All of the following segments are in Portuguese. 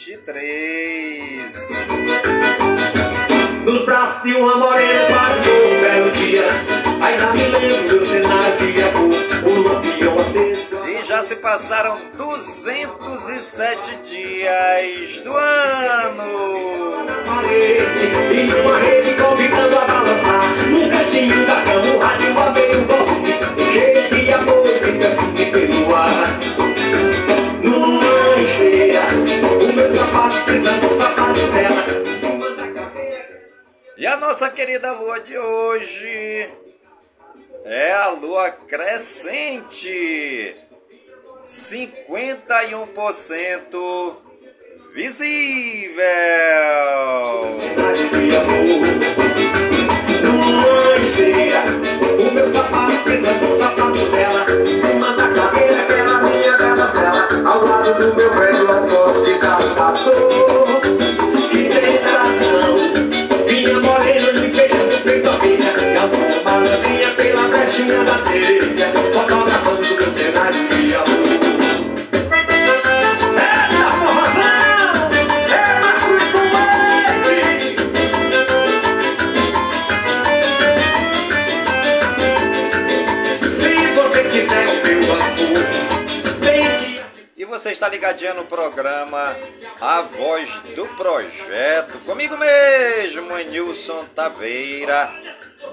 2023. Nos braços de uma morena passou um belo dia. Ainda me lembro do cenário de amor O lampião aceso E já se passaram 207 dias do ano. parede E uma rede convidando a balançar. Num cantinho da cama o rádio abei o volume. Cheio de amor e perfume pelo ar E a nossa querida lua de hoje é a lua crescente. 51% visível. O meu sapato sapato dela cadeira carrossela Ao lado do meu velho alforje telha Fotografando meu cenário de amor. E você está ligadinho no programa A Voz do Projeto, comigo mesmo, Nilson Taveira,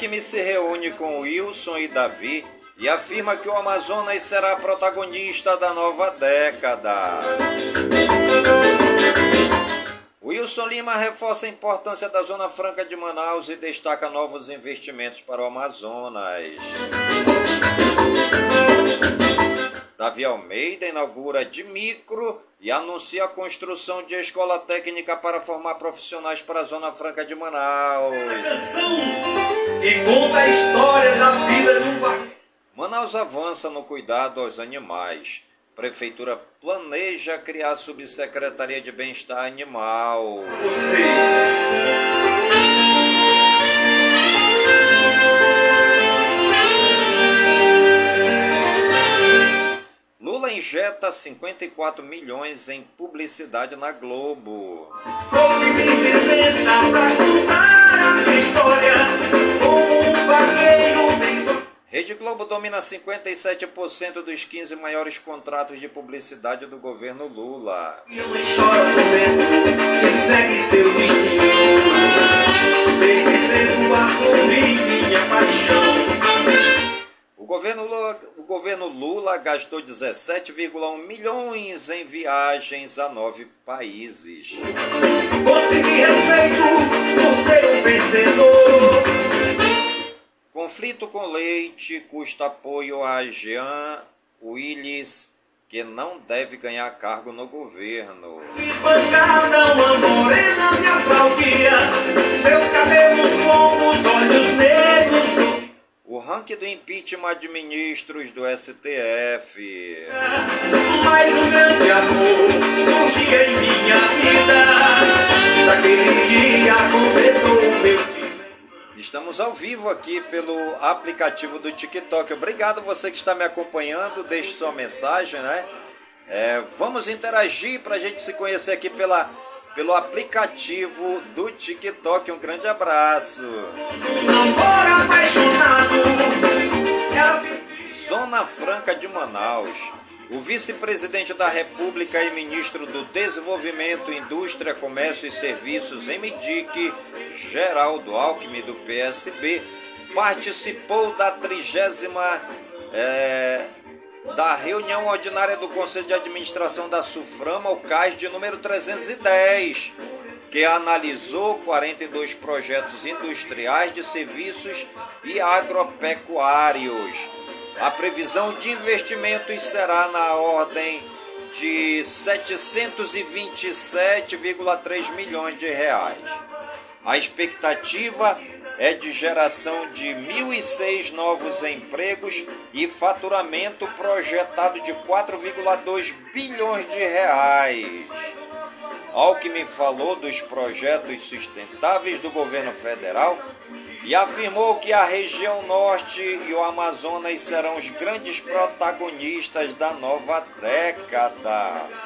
Alckmin se reúne com Wilson e Davi e afirma que o Amazonas será protagonista da nova década. Wilson Lima reforça a importância da Zona Franca de Manaus e destaca novos investimentos para o Amazonas. Davi Almeida inaugura de micro e anuncia a construção de escola técnica para formar profissionais para a Zona Franca de Manaus. E conta a história da vida de um vaqueiro. Manaus avança no cuidado aos animais. Prefeitura planeja criar subsecretaria de bem-estar animal. Lula injeta 54 milhões em publicidade na Globo. Rede Globo domina 57% dos 15 maiores contratos de publicidade do governo Lula. Desde cedo assumi minha paixão. O governo Lula, o governo Lula gastou 17,1 milhões em viagens a nove países. Consegui respeito por ser um vencedor. Conflito com leite custa apoio a Jean Willis, que não deve ganhar cargo no governo. Me pancada, uma morena me aplaudia. Seus cabelos longos, olhos negros. O ranking do impeachment de ministros do STF. Mas um grande amor surgia em minha vida. Daquele dia começou o meu dia. Estamos ao vivo aqui pelo aplicativo do TikTok. Obrigado você que está me acompanhando. Deixe sua mensagem, né? É, vamos interagir para a gente se conhecer aqui pela, pelo aplicativo do TikTok. Um grande abraço. Zona Franca de Manaus. O vice-presidente da República e ministro do Desenvolvimento, Indústria, Comércio e Serviços, MDIC, Geraldo Alckmin, do PSB, participou da trigésima é, da reunião ordinária do Conselho de Administração da Suframa, o CAS de número 310, que analisou 42 projetos industriais de serviços e agropecuários. A previsão de investimentos será na ordem de 727,3 milhões de reais. A expectativa de geração de 1.006 novos empregos e faturamento projetado de 4,2 bilhões de reais. Alckmin falou dos projetos sustentáveis do governo federal e afirmou que a região norte e o Amazonas serão os grandes protagonistas da nova década.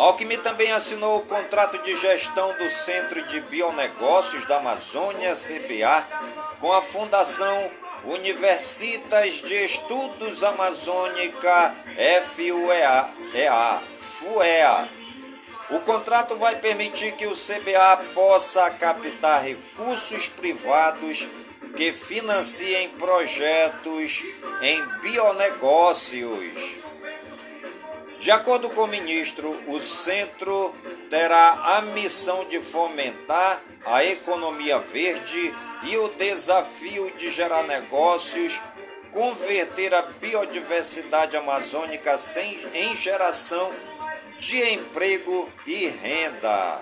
Alckmin também assinou o contrato de gestão do Centro de Bionegócios da Amazônia, CBA, com a Fundação Universitas de Estudos Amazônica, FUEA, EA, FUEA. O contrato vai permitir que o CBA possa captar recursos privados que financiem projetos em bionegócios. De acordo com o ministro, o centro terá a missão de fomentar a economia verde e o desafio de gerar negócios, converter a biodiversidade amazônica sem, em geração de emprego e renda.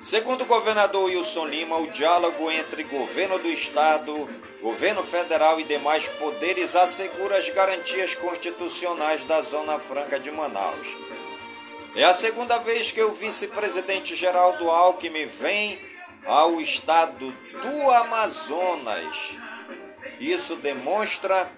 Segundo o governador Wilson Lima, o diálogo entre governo do estado, governo federal e demais poderes assegura as garantias constitucionais da Zona Franca de Manaus. É a segunda vez que o vice-presidente Geraldo Alckmin vem ao estado do Amazonas. Isso demonstra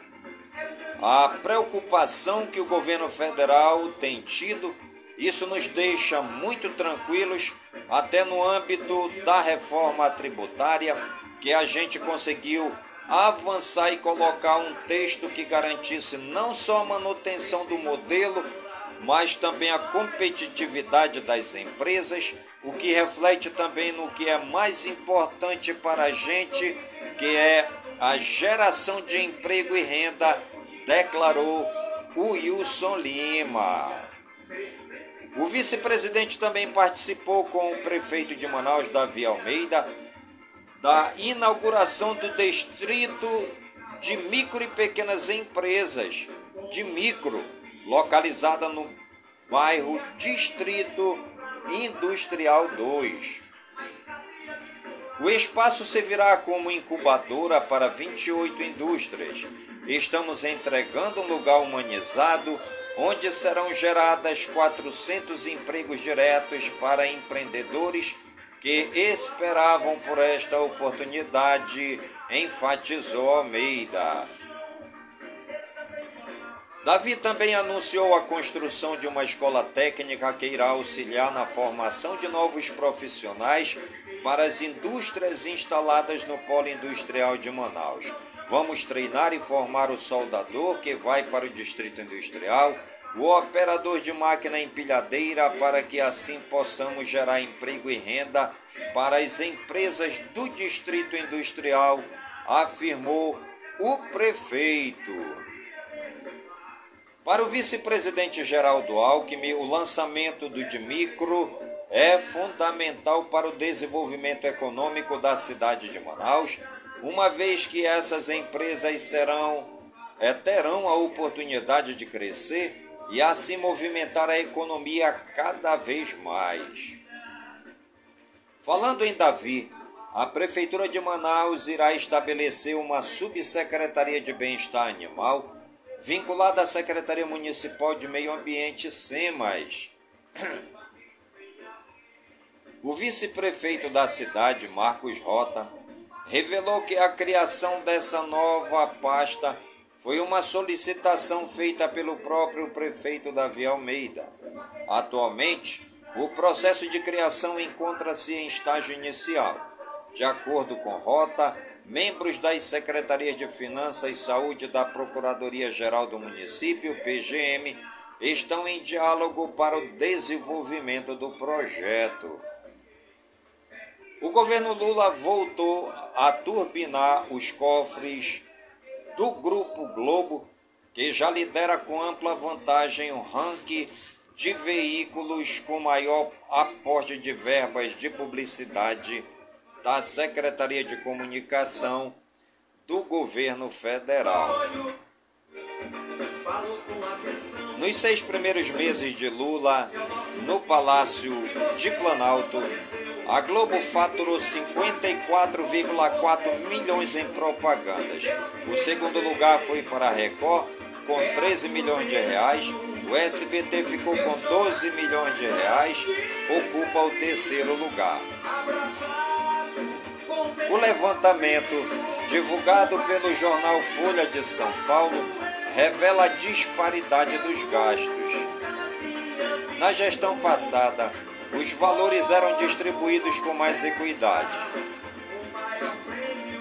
a preocupação que o governo federal tem tido. Isso nos deixa muito tranquilos, até no âmbito da reforma tributária, que a gente conseguiu avançar e colocar um texto que garantisse não só a manutenção do modelo, mas também a competitividade das empresas, o que reflete também no que é mais importante para a gente, que é a geração de emprego e renda, declarou o Wilson Lima. O vice-presidente também participou com o prefeito de Manaus, Davi Almeida, da inauguração do distrito de micro e pequenas empresas de micro, localizada no bairro Distrito Industrial 2. O espaço servirá como incubadora para 28 indústrias. Estamos entregando um lugar humanizado onde serão geradas 400 empregos diretos para empreendedores que esperavam por esta oportunidade, enfatizou Almeida. Davi também anunciou a construção de uma escola técnica que irá auxiliar na formação de novos profissionais para as indústrias instaladas no Polo Industrial de Manaus. Vamos treinar e formar o soldador que vai para o Distrito Industrial, o operador de máquina empilhadeira, para que assim possamos gerar emprego e renda para as empresas do Distrito Industrial, afirmou o prefeito. Para o vice-presidente Geraldo Alckmin, o lançamento do Dimicro é fundamental para o desenvolvimento econômico da cidade de Manaus, uma vez que essas empresas serão é, terão a oportunidade de crescer e assim movimentar a economia cada vez mais. Falando em Davi, a Prefeitura de Manaus irá estabelecer uma subsecretaria de bem-estar animal vinculada à Secretaria Municipal de Meio Ambiente, SEMAS. O vice-prefeito da cidade, Marcos Rota, revelou que a criação dessa nova pasta foi uma solicitação feita pelo próprio prefeito Davi Almeida. Atualmente, o processo de criação encontra-se em estágio inicial. De acordo com Rota, membros das Secretarias de Finanças e Saúde da Procuradoria-Geral do Município, PGM, estão em diálogo para o desenvolvimento do projeto. O governo Lula voltou a turbinar os cofres do Grupo Globo, que já lidera com ampla vantagem o ranking de veículos com maior aporte de verbas de publicidade da Secretaria de Comunicação do Governo Federal. Nos seis primeiros meses de Lula, no Palácio de Planalto, a Globo faturou 54,4 milhões em propagandas. O segundo lugar foi para a Record, com 13 milhões de reais. O SBT ficou com 12 milhões de reais, ocupa o terceiro lugar. O levantamento, divulgado pelo jornal Folha de São Paulo, revela a disparidade dos gastos. Na gestão passada, os valores eram distribuídos com mais equidade.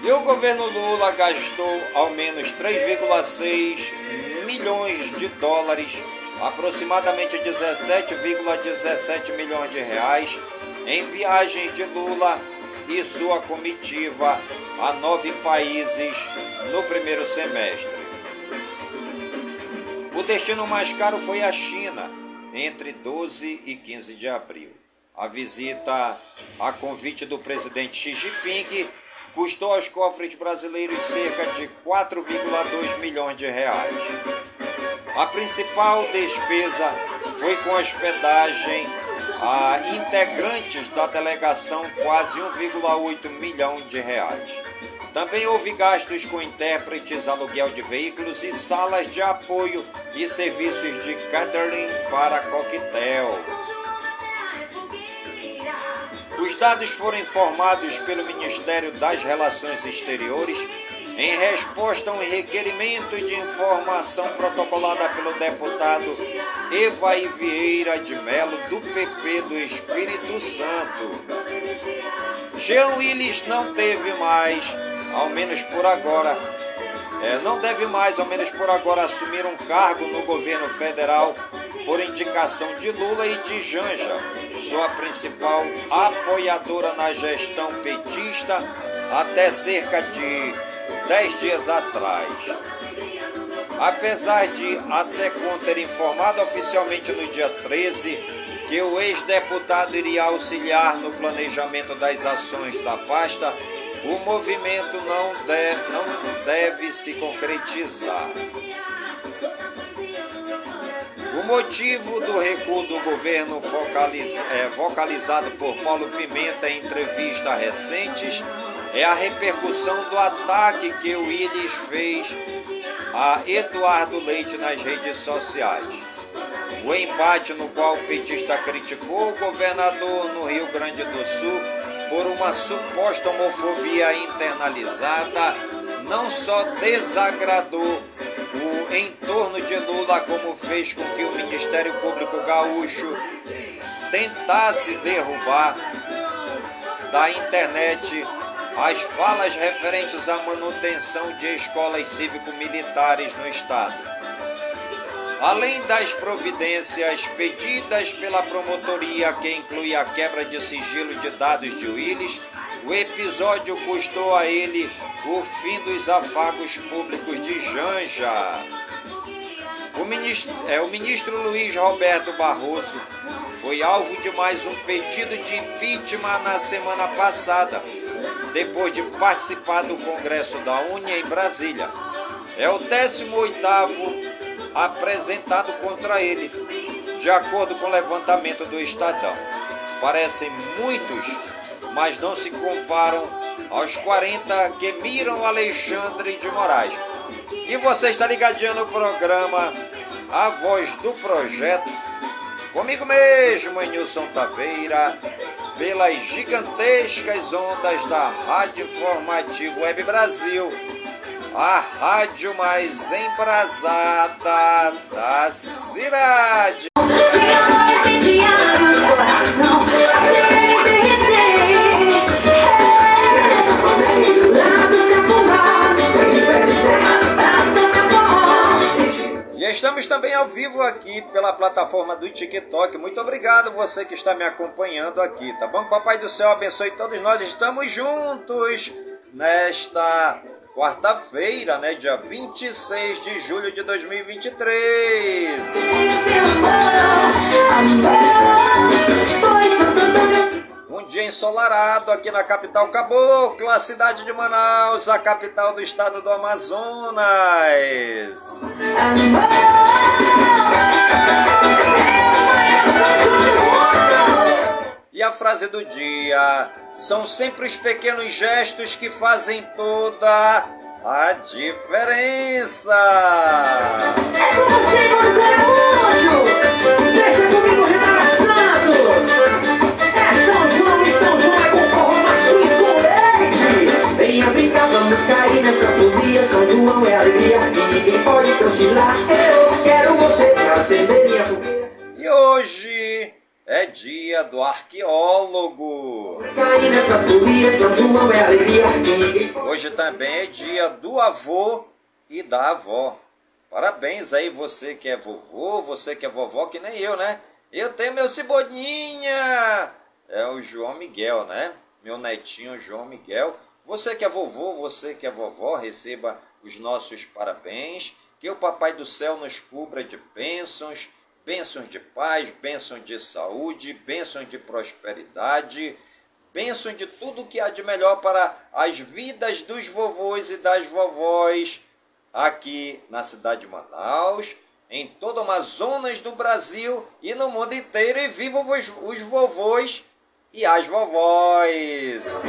E o governo Lula gastou ao menos 3,6 milhões de dólares, aproximadamente 17,17 ,17 milhões de reais, em viagens de Lula e sua comitiva a nove países no primeiro semestre. O destino mais caro foi a China, entre 12 e 15 de abril. A visita a convite do presidente Xi Jinping custou aos cofres brasileiros cerca de 4,2 milhões de reais. A principal despesa foi com hospedagem a integrantes da delegação quase 1,8 milhão de reais. Também houve gastos com intérpretes, aluguel de veículos e salas de apoio e serviços de catering para coquetel. Os dados foram informados pelo Ministério das Relações Exteriores em resposta a um requerimento de informação protocolada pelo deputado Evaí Vieira de Melo, do PP do Espírito Santo. Jean Willis não teve mais, ao menos por agora, é, não deve mais, ao menos por agora, assumir um cargo no governo federal por indicação de Lula e de Janja, sua principal apoiadora na gestão petista até cerca de dez dias atrás. Apesar de a SECOM ter informado oficialmente no dia 13 que o ex-deputado iria auxiliar no planejamento das ações da pasta, o movimento não, não deve se concretizar. O motivo do recuo do governo focaliz, é, vocalizado por Paulo Pimenta em entrevistas recentes é a repercussão do ataque que o Willis fez a Eduardo Leite nas redes sociais. O embate no qual o petista criticou o governador no Rio Grande do Sul por uma suposta homofobia internalizada não só desagradou o entorno de Lula, como fez com que o Ministério Público Gaúcho tentasse derrubar da internet as falas referentes à manutenção de escolas cívico-militares no Estado. Além das providências pedidas pela promotoria, que inclui a quebra de sigilo de dados de Willis, o episódio custou a ele o fim dos afagos públicos de Janja. O ministro, é, o ministro Luiz Roberto Barroso foi alvo de mais um pedido de impeachment na semana passada, depois de participar do Congresso da Unia em Brasília. É o 18º apresentado contra ele, de acordo com o levantamento do Estadão. Parecem muitos, mas não se comparam aos 40 que miram Alexandre de Moraes. E você está ligadinho no programa A Voz do Projeto, comigo mesmo, Nilson Taveira, pelas gigantescas ondas da Rádio Informativo Web Brasil, a rádio mais embrasada da cidade. Estamos também ao vivo aqui pela plataforma do TikTok. Muito obrigado você que está me acompanhando aqui, tá bom? Papai do céu abençoe todos nós. Estamos juntos nesta quarta-feira, né, dia 26 de julho de 2023. Um dia ensolarado aqui na capital Cabocla, cidade de Manaus, a capital do estado do Amazonas. E a frase do dia: são sempre os pequenos gestos que fazem toda a diferença. É ninguém pode cochilar Eu quero você pra acender minha fogueira E hoje é dia do arqueólogo. Hoje também é dia do avô e da avó. Parabéns aí você que é vovô, você que é vovó, que nem eu, né? Eu tenho meu cebolinha. É o João Miguel, né? Meu netinho João Miguel. Você que é vovô, você que é vovó, receba os nossos parabéns. Que o Papai do Céu nos cubra de bênçãos, bênçãos de paz, bênçãos de saúde, bênçãos de prosperidade, bênçãos de tudo que há de melhor para as vidas dos vovôs e das vovós aqui na cidade de Manaus, em todo o Amazonas do Brasil e no mundo inteiro. E vivam os, os vovôs e as vovós.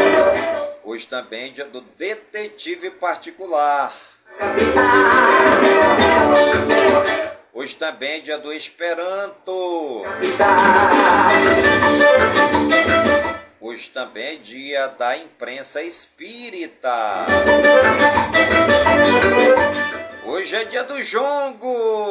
É Hoje também do detetive particular. Hoje também dia do Esperanto. Hoje também dia da imprensa espírita. Hoje é dia do jongo.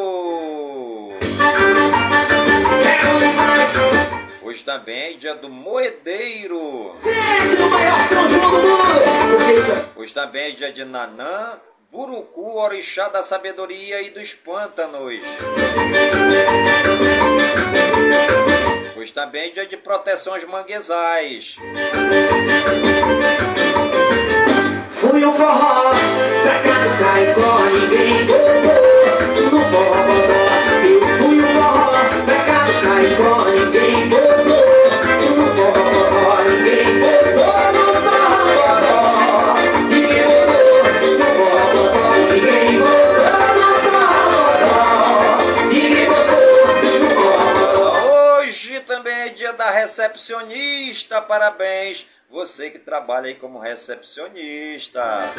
Hoje também é dia do moedeiro. Gente, do maior São João do mundo. Também é dia de Nanã, Burucu, orixá da sabedoria e dos pântanos. Hoje também é dia de proteção aos manguezais. Fui um forró, pra cá do Caicó, ninguém botou no forró Eu fui um forró, pra cá do Caicó, você que trabalha aí como recepcionista.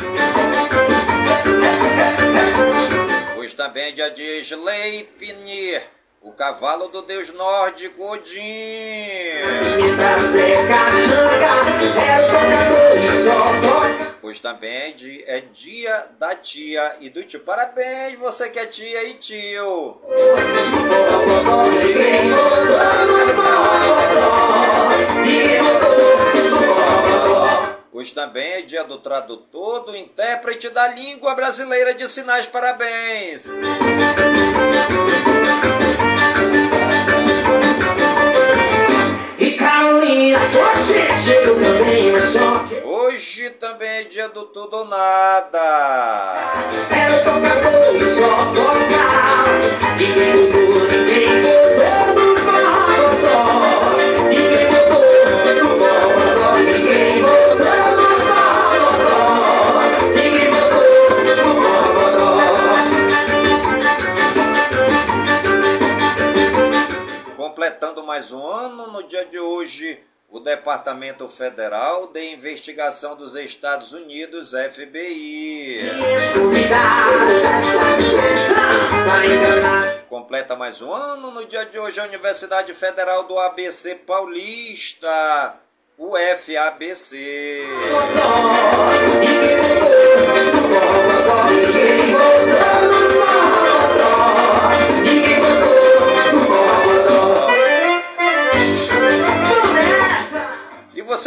Hoje também é dia de Sleipnir, o cavalo do deus nórdico Odin. Hoje também é é dia da tia e do tio. Parabéns, você que é tia e tio. Dia do tradutor, do intérprete da língua brasileira de sinais. Parabéns! E Carolina, você também, mas só que... Hoje também é dia do tudo ou nada. Era tocador e só tocar. Mais um ano no dia de hoje o Departamento Federal de Investigação dos Estados Unidos, FBI. Completa mais um ano no dia de hoje a Universidade Federal do ABC Paulista, UFABC.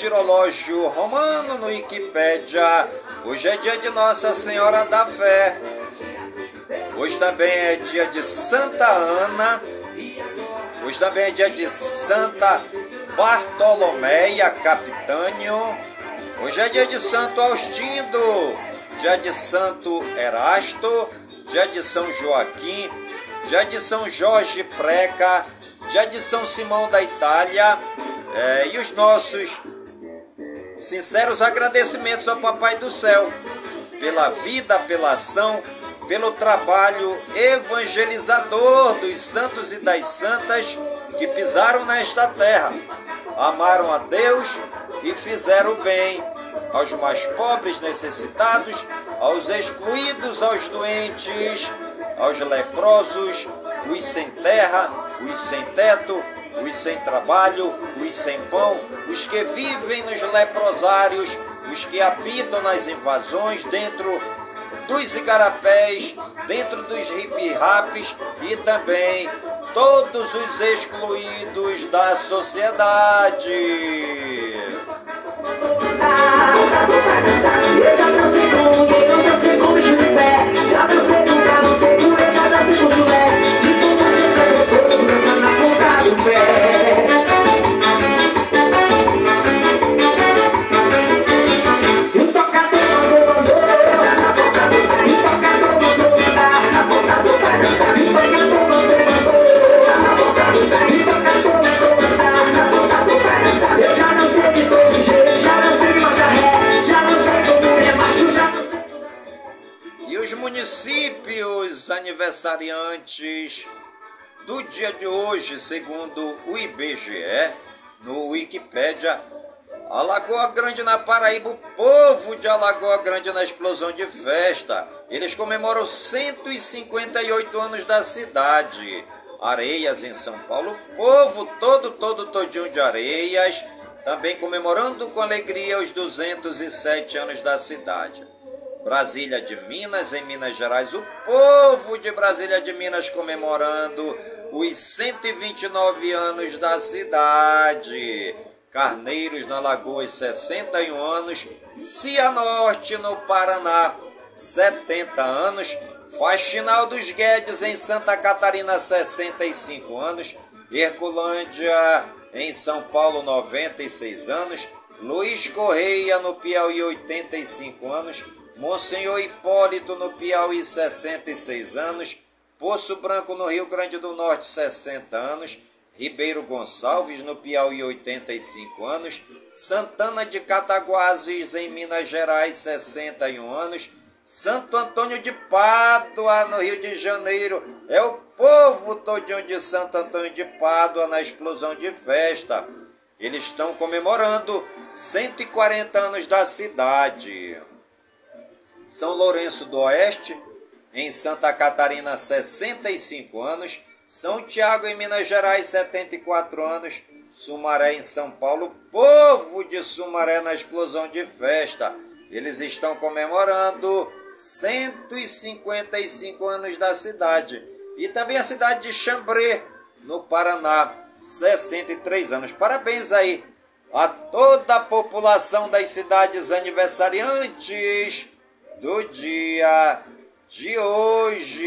Martirológio romano no Wikipédia, hoje é dia de Nossa Senhora da Fé. Hoje também é dia de Santa Ana. Hoje também é dia de Santa Bartolomeia Capitânio. Hoje é dia de Santo Austindo, dia de Santo Erasto, dia de São Joaquim, dia de São Jorge Preca, dia de São Simão da Itália, é, e os nossos sinceros agradecimentos ao Papai do Céu pela vida, pela ação, pelo trabalho evangelizador dos santos e das santas que pisaram nesta terra, amaram a Deus e fizeram o bem aos mais pobres necessitados, aos excluídos, aos doentes, aos leprosos, os sem terra, os sem teto, os sem trabalho, os sem pão, os que vivem nos leprosários, os que habitam nas invasões dentro dos igarapés, dentro dos hip-raps e também todos os excluídos da sociedade. Segundo o IBGE, no Wikipédia, Alagoa Grande na Paraíba, o povo de Alagoa Grande na explosão de festa. Eles comemoram 158 anos da cidade. Areias em São Paulo, povo todo, todo, todinho de Areias, também comemorando com alegria os 207 anos da cidade. Brasília de Minas, em Minas Gerais, o povo de Brasília de Minas comemorando os 129 anos da cidade. Carneiros, na Lagoas, 61 anos. Cianorte, no Paraná, 70 anos. Faxinal dos Guedes, em Santa Catarina, 65 anos. Herculândia, em São Paulo, 96 anos. Luiz Correia, no Piauí, 85 anos. Monsenhor Hipólito, no Piauí, 66 anos. Poço Branco, no Rio Grande do Norte, 60 anos. Ribeiro Gonçalves, no Piauí, 85 anos. Santana de Cataguases, em Minas Gerais, 61 anos. Santo Antônio de Pádua, no Rio de Janeiro. É o povo todinho de Santo Antônio de Pádua na explosão de festa. Eles estão comemorando 140 anos da cidade. São Lourenço do Oeste, em Santa Catarina, 65 anos. São Tiago, em Minas Gerais, 74 anos. Sumaré, em São Paulo. Povo de Sumaré na explosão de festa. Eles estão comemorando 155 anos da cidade. E também a cidade de Chambré, no Paraná, 63 anos. Parabéns aí a toda a população das cidades aniversariantes do dia de hoje.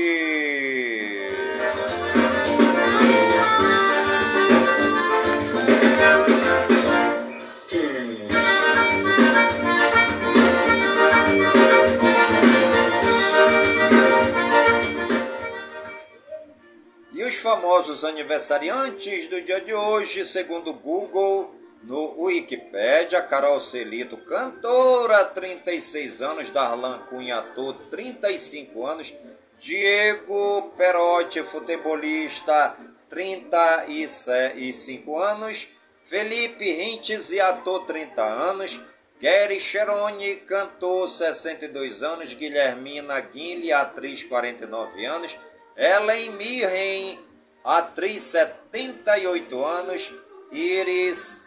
E os famosos aniversariantes do dia de hoje, segundo o Google, no Wikipedia, Carol Celito, cantora, 36 anos, Darlan Cunha, ator, 35 anos, Diego Perotti, futebolista, 35 anos, Felipe Rintes ator, 30 anos, Gary Cheroni, cantor, 62 anos, Guilhermina Guinle, atriz, 49 anos, Ellen Mirren, atriz, 78 anos, Iris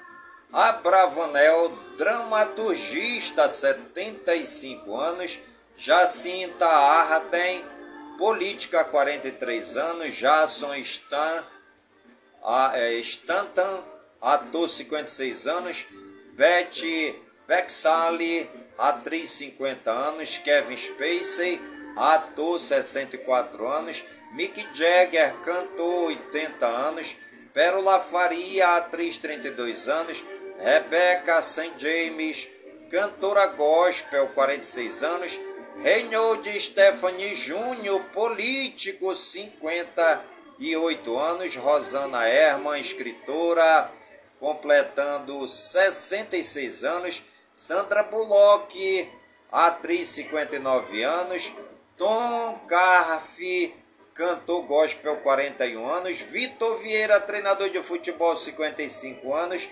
Abravanel, dramaturgista, 75 anos. Jacinta Arraten, política, 43 anos. Jason Stan, é, Stanton, ator, 56 anos. Betty Bexali, atriz, 50 anos. Kevin Spacey, ator, 64 anos. Mick Jagger, cantor, 80 anos. Pérola Faria, atriz, 32 anos. Rebeca St. James, cantora gospel, 46 anos. Reynold Stephanie Júnior, político, 58 anos. Rosana Herman, escritora, completando 66 anos. Sandra Bullock, atriz, 59 anos. Tom Carfe, cantor gospel, 41 anos. Vitor Vieira, treinador de futebol, 55 anos.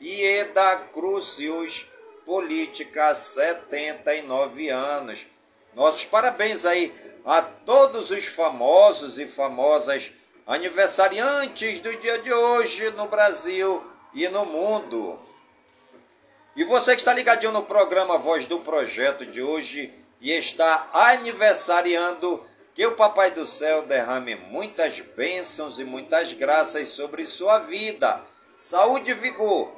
Ieda Crucius, política, 79 anos. Nossos parabéns aí a todos os famosos e famosas aniversariantes do dia de hoje no Brasil e no mundo. E você que está ligadinho no programa Voz do Projeto de hoje e está aniversariando, que o Papai do Céu derrame muitas bênçãos e muitas graças sobre sua vida, saúde e vigor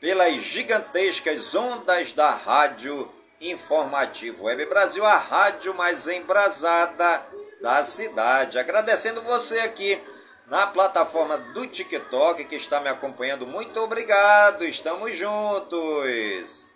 pelas gigantescas ondas da Rádio Informativo Web Brasil, a rádio mais embrasada da cidade. Agradecendo você aqui na plataforma do TikTok que está me acompanhando. Muito obrigado, estamos juntos.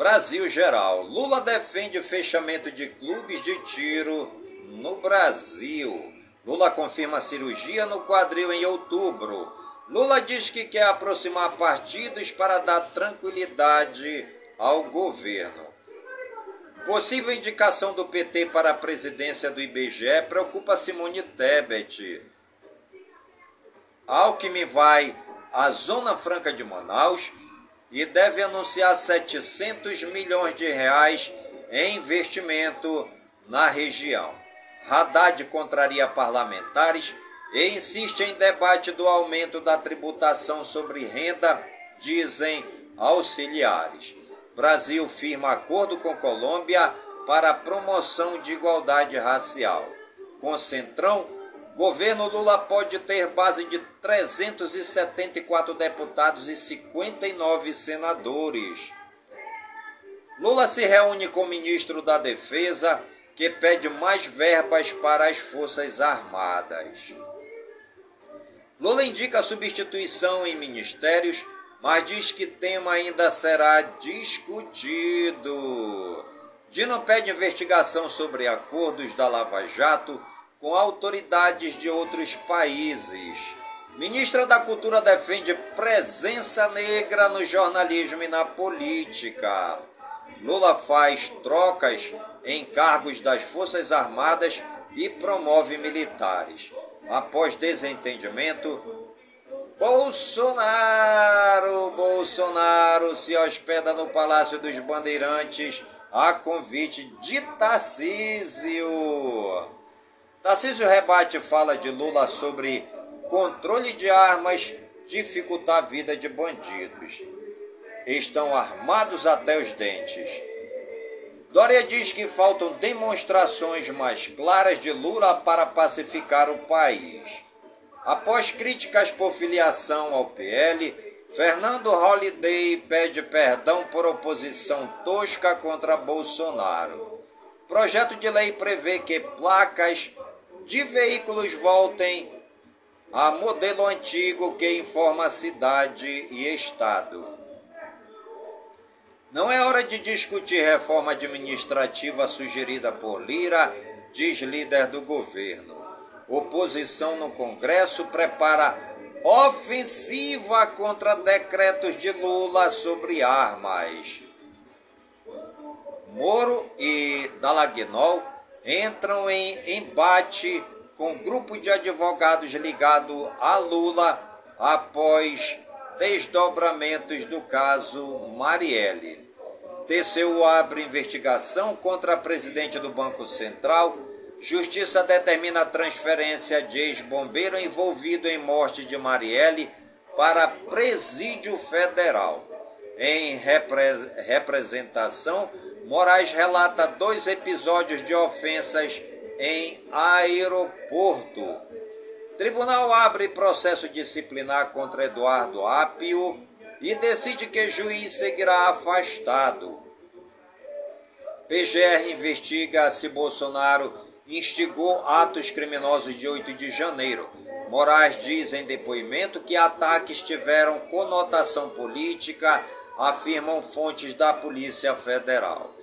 Brasil geral. Lula defende fechamento de clubes de tiro no Brasil. Lula confirma cirurgia no quadril em outubro. Lula diz que quer aproximar partidos para dar tranquilidade ao governo. Possível indicação do PT para a presidência do IBGE preocupa Simone Tebet. Alckmin vai à Zona Franca de Manaus e deve anunciar 700 milhões de reais em investimento na região. Haddad contraria parlamentares e insiste em debate do aumento da tributação sobre renda, dizem auxiliares. Brasil firma acordo com Colômbia para promoção de igualdade racial. Com Centrão, governo Lula pode ter base de 374 deputados e 59 senadores. Lula se reúne com o ministro da Defesa, que pede mais verbas para as Forças Armadas. Lula indica substituição em ministérios, mas diz que tema ainda será discutido. Dino pede investigação sobre acordos da Lava Jato com autoridades de outros países. Ministra da Cultura defende presença negra no jornalismo e na política. Lula faz trocas em cargos das Forças Armadas e promove militares. Após desentendimento, Bolsonaro, Bolsonaro se hospeda no Palácio dos Bandeirantes a convite de Tarcísio. Tarcísio rebate fala de Lula sobre controle de armas dificultar a vida de bandidos. Estão armados até os dentes. Dória diz que faltam demonstrações mais claras de Lula para pacificar o país. Após críticas por filiação ao PL, Fernando Holliday pede perdão por oposição tosca contra Bolsonaro. Projeto de lei prevê que placas de veículos voltem a modelo antigo que informa cidade e estado. Não é hora de discutir reforma administrativa sugerida por Lira, diz líder do governo. Oposição no Congresso prepara ofensiva contra decretos de Lula sobre armas. Moro e Dalagnol entram em embate com grupo de advogados ligado a Lula após desdobramentos do caso Marielle. TCU abre investigação contra a presidente do Banco Central. Justiça determina a transferência de ex-bombeiro envolvido em morte de Marielle para presídio federal. Em repre representação, Moraes relata dois episódios de ofensas em aeroporto. Tribunal abre processo disciplinar contra Eduardo Apio e decide que juiz seguirá afastado. PGR investiga se Bolsonaro instigou atos criminosos de 8 de janeiro. Moraes diz em depoimento que ataques tiveram conotação política, afirmam fontes da Polícia Federal.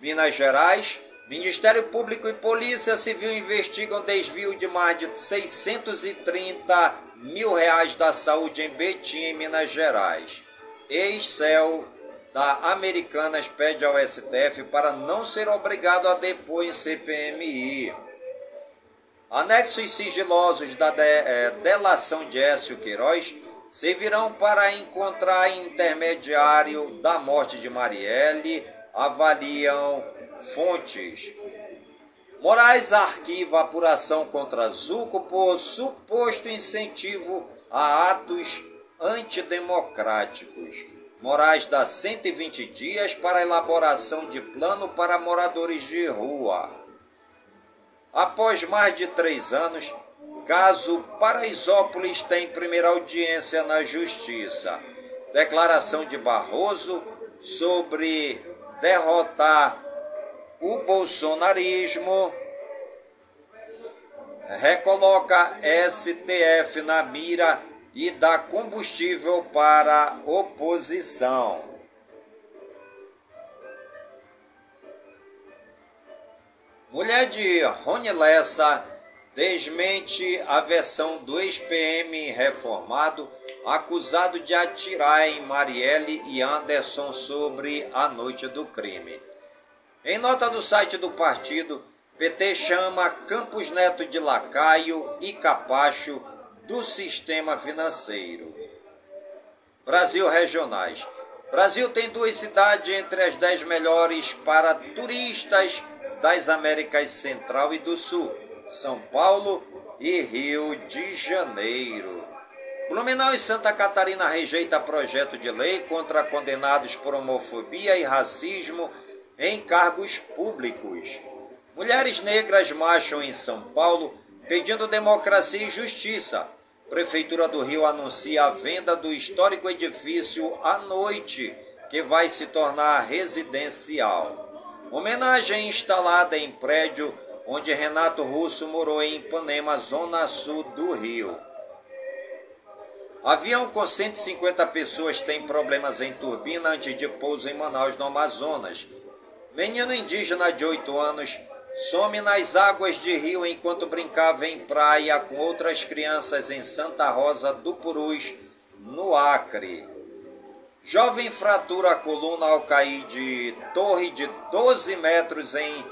Minas Gerais, Ministério Público e Polícia Civil investigam desvio de mais de 630 mil reais da saúde em Betim, em Minas Gerais. Ex-CEL da Americanas pede ao STF para não ser obrigado a depor em CPMI. Anexos sigilosos da de, é, delação de Écio Queiroz servirão para encontrar intermediário da morte de Marielle, avaliam fontes. Moraes arquiva apuração contra Zuco por suposto incentivo a atos antidemocráticos. Moraes dá 120 dias para elaboração de plano para moradores de rua. Após mais de três anos, caso Paraisópolis tem primeira audiência na Justiça. Declaração de Barroso sobre derrotar o bolsonarismo recoloca STF na mira e dá combustível para oposição. Mulher de Rony Lessa desmente a versão do ex-PM reformado acusado de atirar em Marielle e Anderson sobre a noite do crime. Em nota do site do partido, PT chama Campos Neto de lacaio e capacho do sistema financeiro. Brasil regionais. Brasil tem duas cidades entre as dez melhores para turistas das Américas Central e do Sul: São Paulo e Rio de Janeiro. Blumenau e Santa Catarina rejeita projeto de lei contra condenados por homofobia e racismo em cargos públicos. Mulheres negras marcham em São Paulo pedindo democracia e justiça. Prefeitura do Rio anuncia a venda do histórico edifício à noite, que vai se tornar residencial. Homenagem instalada em prédio onde Renato Russo morou em Ipanema, zona sul do Rio. Avião com 150 pessoas tem problemas em turbina antes de pouso em Manaus, no Amazonas. Menino indígena de 8 anos some nas águas de rio enquanto brincava em praia com outras crianças em Santa Rosa do Purus, no Acre. Jovem fratura a coluna ao cair de torre de 12 metros em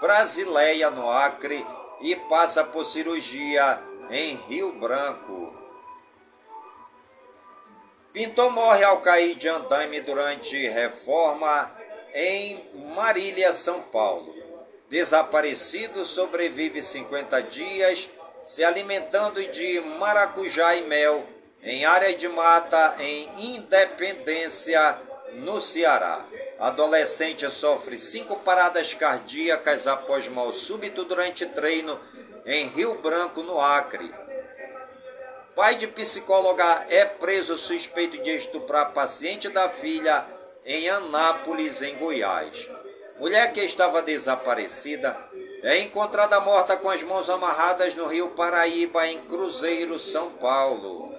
Brasileia, no Acre, e passa por cirurgia em Rio Branco. Pintor morre ao cair de andaime durante reforma em Marília, São Paulo. Desaparecido sobrevive 50 dias se alimentando de maracujá e mel em área de mata em Independência, no Ceará. Adolescente sofre cinco paradas cardíacas após mal súbito durante treino em Rio Branco, no Acre. Pai de psicóloga é preso suspeito de estuprar paciente da filha em Anápolis, em Goiás. Mulher que estava desaparecida é encontrada morta com as mãos amarradas no rio Paraíba, em Cruzeiro, São Paulo.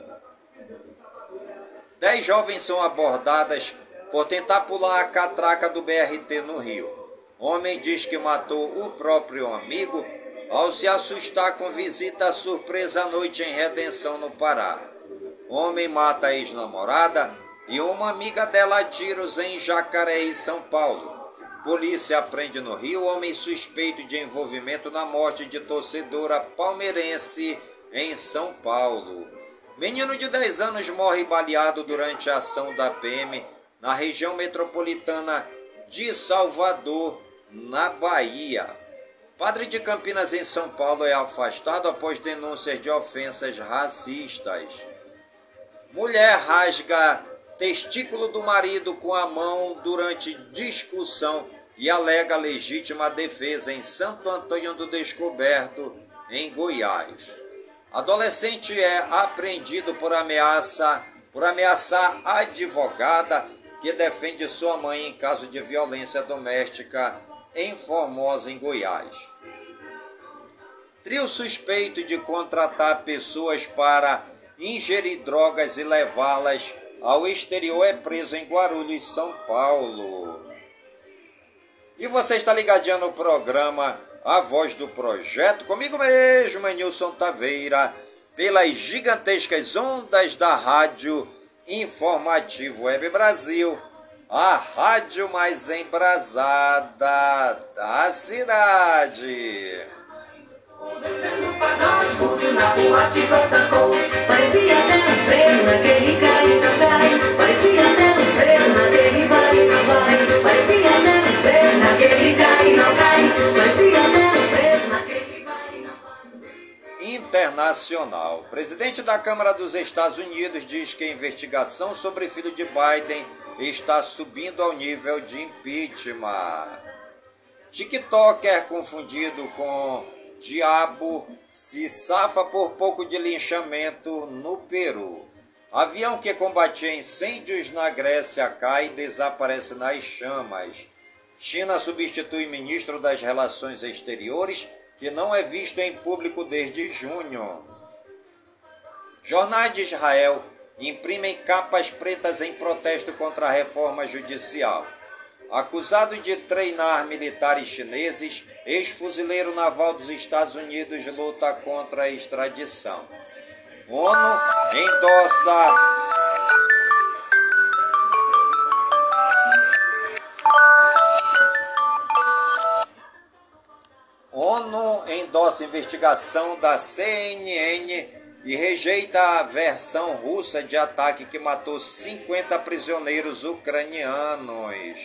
Dez jovens são abordadas por tentar pular a catraca do BRT no Rio. Homem diz que matou o próprio amigo ao se assustar com visita surpresa à noite em Redenção, no Pará. Homem mata a ex-namorada e uma amiga dela a tiros em Jacareí, São Paulo. Polícia prende no Rio homem suspeito de envolvimento na morte de torcedora palmeirense em São Paulo. Menino de 10 anos morre baleado durante a ação da PM na região metropolitana de Salvador, na Bahia. Padre de Campinas em São Paulo é afastado após denúncias de ofensas racistas. Mulher rasga testículo do marido com a mão durante discussão e alega legítima defesa em Santo Antônio do Descoberto, em Goiás. Adolescente é apreendido por ameaça, por ameaçar advogada que defende sua mãe em caso de violência doméstica em Formosa, em Goiás. Trio suspeito de contratar pessoas para ingerir drogas e levá-las ao exterior é preso em Guarulhos, São Paulo. E você está ligadinho no programa A Voz do Projeto, comigo mesmo, Nilson Taveira, pelas gigantescas ondas da Rádio Informativo Web Brasil, a rádio mais embrasada da cidade. Nós, ativação. Parecia até um naquele cai Internacional. Presidente da Câmara dos Estados Unidos diz que a investigação sobre filho de Biden está subindo ao nível de impeachment. TikToker confundido com Diabo se safa por pouco de linchamento no Peru. Avião que combatia incêndios na Grécia cai e desaparece nas chamas. China substitui ministro das Relações Exteriores, que não é visto em público desde junho. Jornais de Israel imprimem capas pretas em protesto contra a reforma judicial. Acusado de treinar militares chineses, ex-fuzileiro naval dos Estados Unidos luta contra a extradição. ONU endossa ONU endossa investigação da CNN e rejeita a versão russa de ataque que matou 50 prisioneiros ucranianos.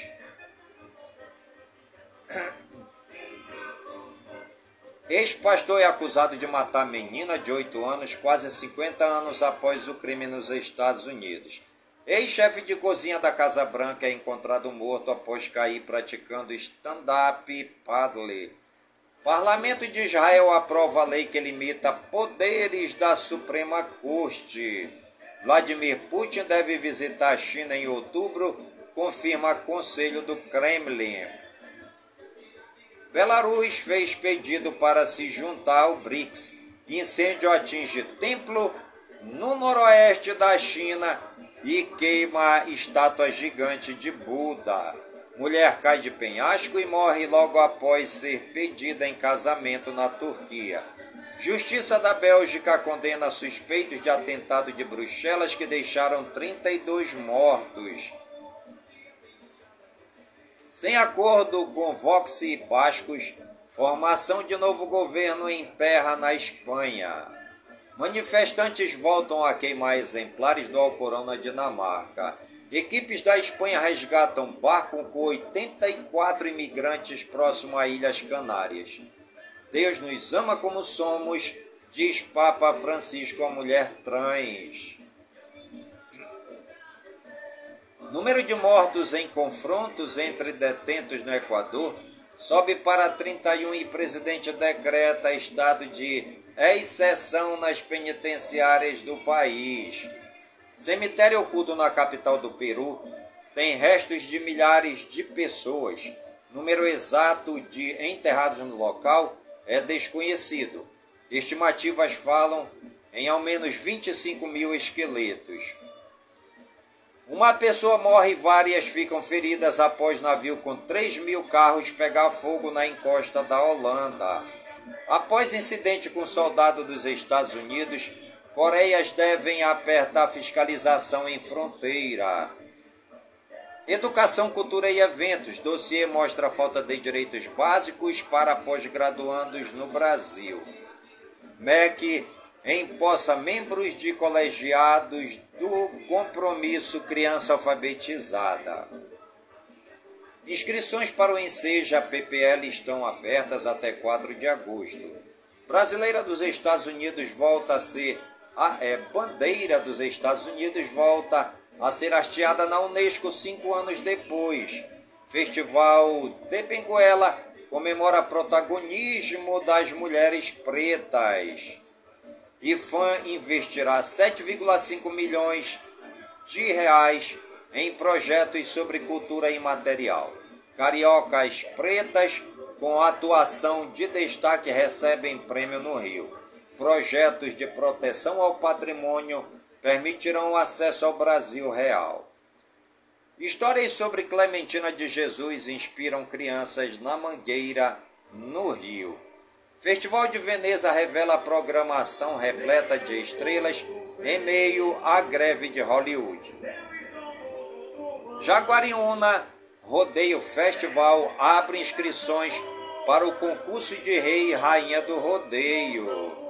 Ex-pastor é acusado de matar menina de 8 anos quase 50 anos após o crime nos Estados Unidos. Ex-chefe de cozinha da Casa Branca é encontrado morto após cair praticando stand-up paddle. Parlamento de Israel aprova a lei que limita poderes da Suprema Corte. Vladimir Putin deve visitar a China em outubro, confirma Conselho do Kremlin. Belarus fez pedido para se juntar ao BRICS. Incêndio atinge templo no noroeste da China e queima estátua gigante de Buda. Mulher cai de penhasco e morre logo após ser pedida em casamento na Turquia. Justiça da Bélgica condena suspeitos de atentado de Bruxelas que deixaram 32 mortos. Sem acordo com Vox e Bascos, formação de novo governo emperra na Espanha. Manifestantes voltam a queimar exemplares do Alcorão na Dinamarca. Equipes da Espanha resgatam barco com 84 imigrantes próximo a Ilhas Canárias. Deus nos ama como somos, diz Papa Francisco à mulher trans. Número de mortos em confrontos entre detentos no Equador sobe para 31 e presidente decreta estado de exceção nas penitenciárias do país. Cemitério oculto na capital do Peru tem restos de milhares de pessoas. Número exato de enterrados no local é desconhecido. Estimativas falam em ao menos 25 mil esqueletos. Uma pessoa morre e várias ficam feridas após navio com 3 mil carros pegar fogo na encosta da Holanda. Após incidente com soldado dos Estados Unidos, Coreias devem apertar fiscalização em fronteira. Educação, cultura e eventos. Dossiê mostra falta de direitos básicos para pós-graduandos no Brasil. MEC empossa membros de colegiados do compromisso Criança Alfabetizada. Inscrições para o Enseja PPL estão abertas até 4 de agosto. Brasileira dos Estados Unidos volta a ser a é, bandeira dos Estados Unidos volta a ser hasteada na Unesco cinco anos depois. Festival de Benguela comemora protagonismo das mulheres pretas. IFAM investirá 7,5 milhões de reais em projetos sobre cultura imaterial. Cariocas pretas com atuação de destaque recebem prêmio no Rio. Projetos de proteção ao patrimônio permitirão acesso ao Brasil real. Histórias sobre Clementina de Jesus inspiram crianças na Mangueira, no Rio. Festival de Veneza revela programação repleta de estrelas em meio à greve de Hollywood. Jaguariúna Rodeio Festival abre inscrições para o concurso de rei e rainha do rodeio.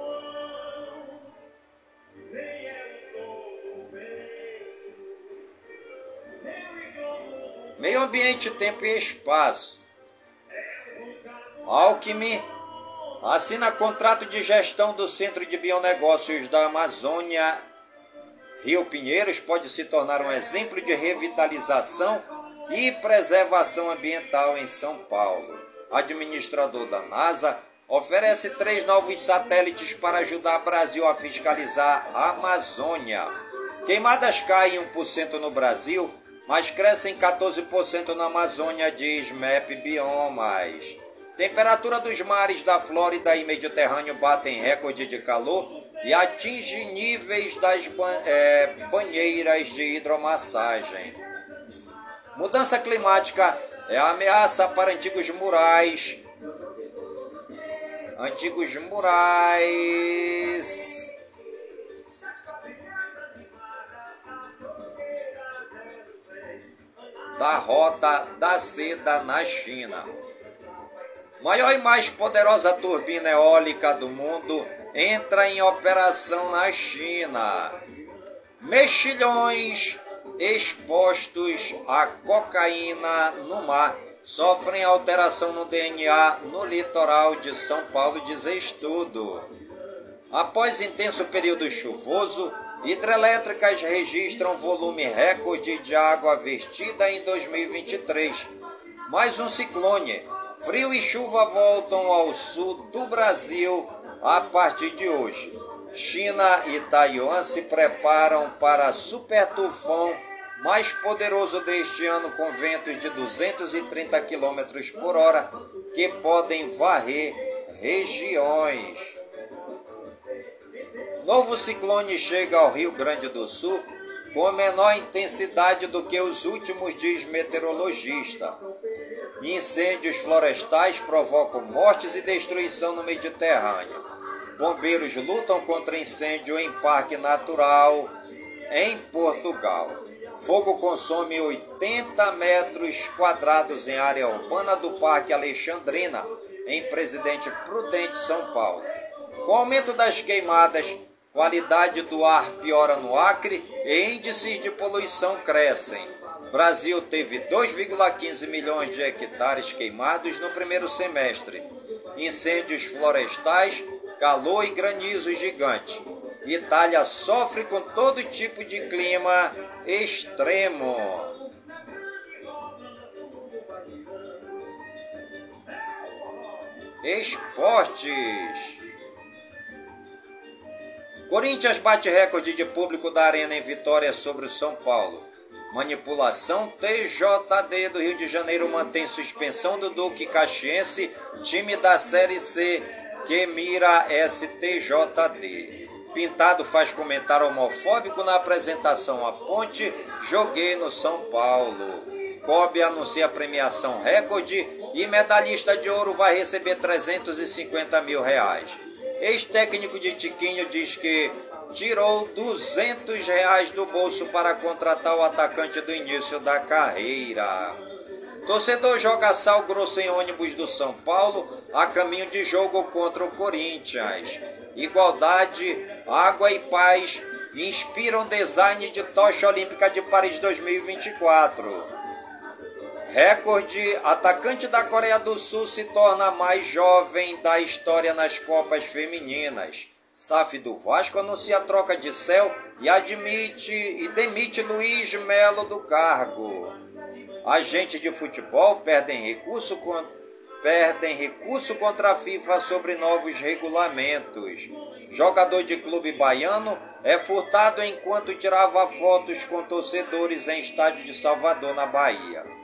Meio ambiente, tempo e espaço. Alckmin assina contrato de gestão do Centro de Bionegócios da Amazônia. Rio Pinheiros pode se tornar um exemplo de revitalização e preservação ambiental em São Paulo. Administrador da NASA oferece três novos satélites para ajudar o Brasil a fiscalizar a Amazônia. Queimadas caem 1% no Brasil mas crescem 14% na Amazônia, diz MAP Biomas. Temperatura dos mares da Flórida e Mediterrâneo batem recorde de calor e atinge níveis das é, banheiras de hidromassagem. Mudança climática é ameaça para antigos murais. Antigos murais. Da rota da seda na China. Maior e mais poderosa turbina eólica do mundo entra em operação na China. Mexilhões expostos à cocaína no mar sofrem alteração no DNA no litoral de São Paulo, diz estudo. Após intenso período chuvoso, hidrelétricas registram volume recorde de água vertida em 2023. Mais um ciclone. Frio e chuva voltam ao sul do Brasil a partir de hoje. China e Taiwan se preparam para super tufão mais poderoso deste ano com ventos de 230 km por hora que podem varrer regiões. Novo ciclone chega ao Rio Grande do Sul com menor intensidade do que os últimos, diz meteorologista. Incêndios florestais provocam mortes e destruição no Mediterrâneo. Bombeiros lutam contra incêndio em parque natural em Portugal. Fogo consome 80 metros quadrados em área urbana do Parque Alexandrina, em Presidente Prudente, São Paulo. Com o aumento das queimadas, qualidade do ar piora no Acre e índices de poluição crescem. Brasil teve 2,15 milhões de hectares queimados no primeiro semestre. Incêndios florestais calor e granizo gigante. Itália sofre com todo tipo de clima extremo. Esportes. Corinthians bate recorde de público da Arena em vitória sobre o São Paulo. Manipulação TJD do Rio de Janeiro mantém suspensão do Duque Caxiense, time da Série C que mira STJD. Pintado faz comentário homofóbico na apresentação à Ponte Joguei no São Paulo. Kobe anuncia a premiação recorde e medalhista de ouro vai receber 350 mil reais. Ex-técnico de Tiquinho diz que tirou 200 reais do bolso para contratar o atacante do início da carreira. Torcedor joga sal grosso em ônibus do São Paulo a caminho de jogo contra o Corinthians. Igualdade, água e paz inspiram design de tocha olímpica de Paris 2024. Recorde: atacante da Coreia do Sul se torna mais jovem da história nas Copas Femininas. SAF do Vasco anuncia a troca de céu e admite e demite Luiz Melo do cargo. Agentes de futebol perdem recurso contra, perdem recurso contra a FIFA sobre novos regulamentos. Jogador de clube baiano é furtado enquanto tirava fotos com torcedores em estádio de Salvador, na Bahia.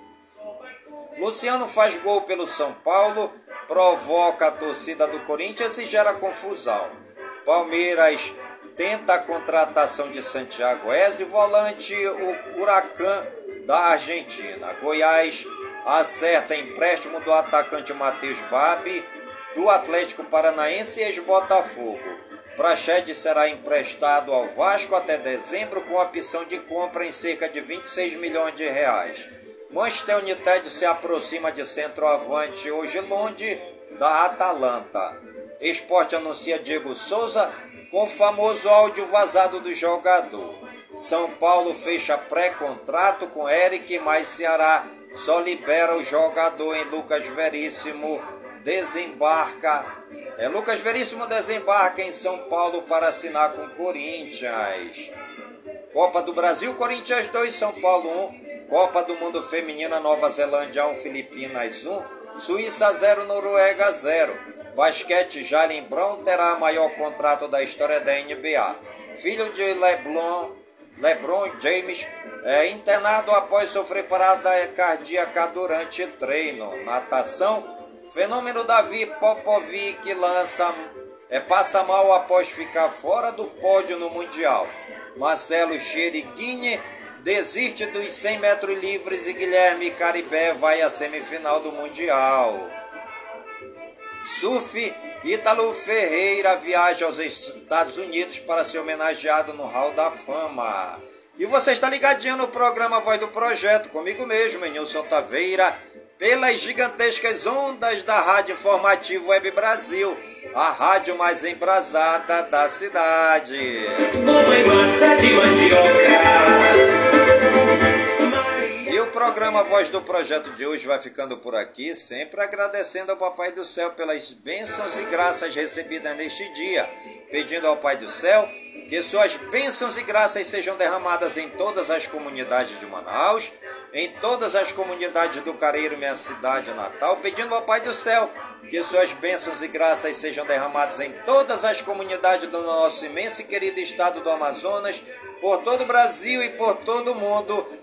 Luciano faz gol pelo São Paulo, provoca a torcida do Corinthians e gera confusão. Palmeiras tenta a contratação de Santiago Eze, volante o Huracan da Argentina. Goiás acerta empréstimo do atacante Matheus Babi do Atlético Paranaense e ex-Botafogo. Prached será emprestado ao Vasco até dezembro com opção de compra em cerca de 26 milhões de reais. Manchester United se aproxima de centroavante hoje Londe da Atalanta. Esporte anuncia Diego Souza com o famoso áudio vazado do jogador. São Paulo fecha pré-contrato com Eric, mas Ceará só libera o jogador em Lucas Veríssimo. Desembarca. É, Lucas Veríssimo desembarca em São Paulo para assinar com Corinthians. Copa do Brasil, Corinthians 2, São Paulo 1. Copa do Mundo Feminina, Nova Zelândia 1, Filipinas 1. Suíça 0, Noruega 0. Basquete, Jalen Brown terá maior contrato da história da NBA. Filho de Leblon LeBron James é internado após sofrer parada cardíaca durante treino. Natação, fenômeno Davi Popovic lança, é, passa mal após ficar fora do pódio no Mundial. Marcelo Cheriquini desiste dos 100 metros livres e Guilherme Caribé vai à semifinal do Mundial. Surf, Ítalo Ferreira viaja aos Estados Unidos para ser homenageado no Hall da Fama. E você está ligadinho no programa Voz do Projeto, comigo mesmo, Nilson Taveira, pelas gigantescas ondas da Rádio Informativo Web Brasil, a rádio mais embrasada da cidade. Mamãe massa de mandioca programa Voz do Projeto de hoje vai ficando por aqui, sempre agradecendo ao Papai do Céu pelas bênçãos e graças recebidas neste dia, pedindo ao Pai do Céu que suas bênçãos e graças sejam derramadas em todas as comunidades de Manaus, em todas as comunidades do Careiro, minha cidade natal, pedindo ao Pai do Céu que suas bênçãos e graças sejam derramadas em todas as comunidades do nosso imenso e querido estado do Amazonas, por todo o Brasil e por todo o mundo